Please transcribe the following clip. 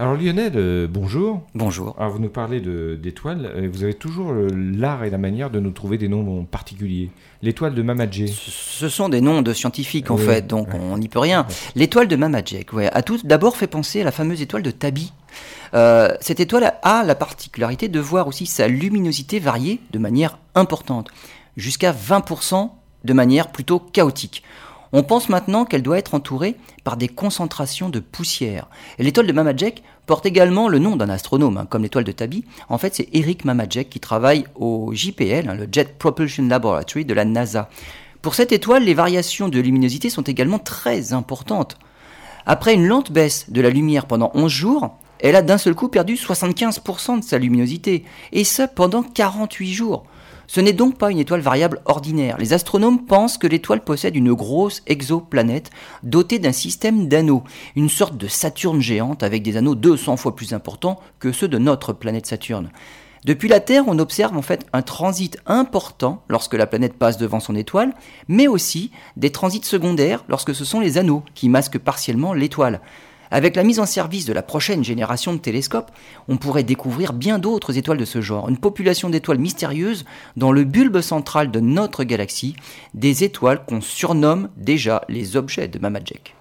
Alors Lionel, euh, bonjour. Bonjour. Alors vous nous parlez d'étoiles. Euh, vous avez toujours euh, l'art et la manière de nous trouver des noms particuliers. L'étoile de Mamadjé. Ce sont des noms de scientifiques en fait, donc on n'y peut rien. L'étoile de Mamadjek, ouais, a tout d'abord fait penser à la fameuse étoile de Tabi. cette étoile a la particularité de voir aussi sa luminosité varier de manière importante, jusqu'à 20% de manière plutôt chaotique. On pense maintenant qu'elle doit être entourée par des concentrations de poussière. L'étoile de Mamajek porte également le nom d'un astronome, hein, comme l'étoile de Tabi. En fait, c'est Eric Mamajek qui travaille au JPL, hein, le Jet Propulsion Laboratory de la NASA. Pour cette étoile, les variations de luminosité sont également très importantes. Après une lente baisse de la lumière pendant 11 jours, elle a d'un seul coup perdu 75% de sa luminosité, et ce pendant 48 jours. Ce n'est donc pas une étoile variable ordinaire. Les astronomes pensent que l'étoile possède une grosse exoplanète dotée d'un système d'anneaux, une sorte de Saturne géante avec des anneaux 200 fois plus importants que ceux de notre planète Saturne. Depuis la Terre, on observe en fait un transit important lorsque la planète passe devant son étoile, mais aussi des transits secondaires lorsque ce sont les anneaux qui masquent partiellement l'étoile. Avec la mise en service de la prochaine génération de télescopes, on pourrait découvrir bien d'autres étoiles de ce genre, une population d'étoiles mystérieuses dans le bulbe central de notre galaxie, des étoiles qu'on surnomme déjà les objets de Mamajek.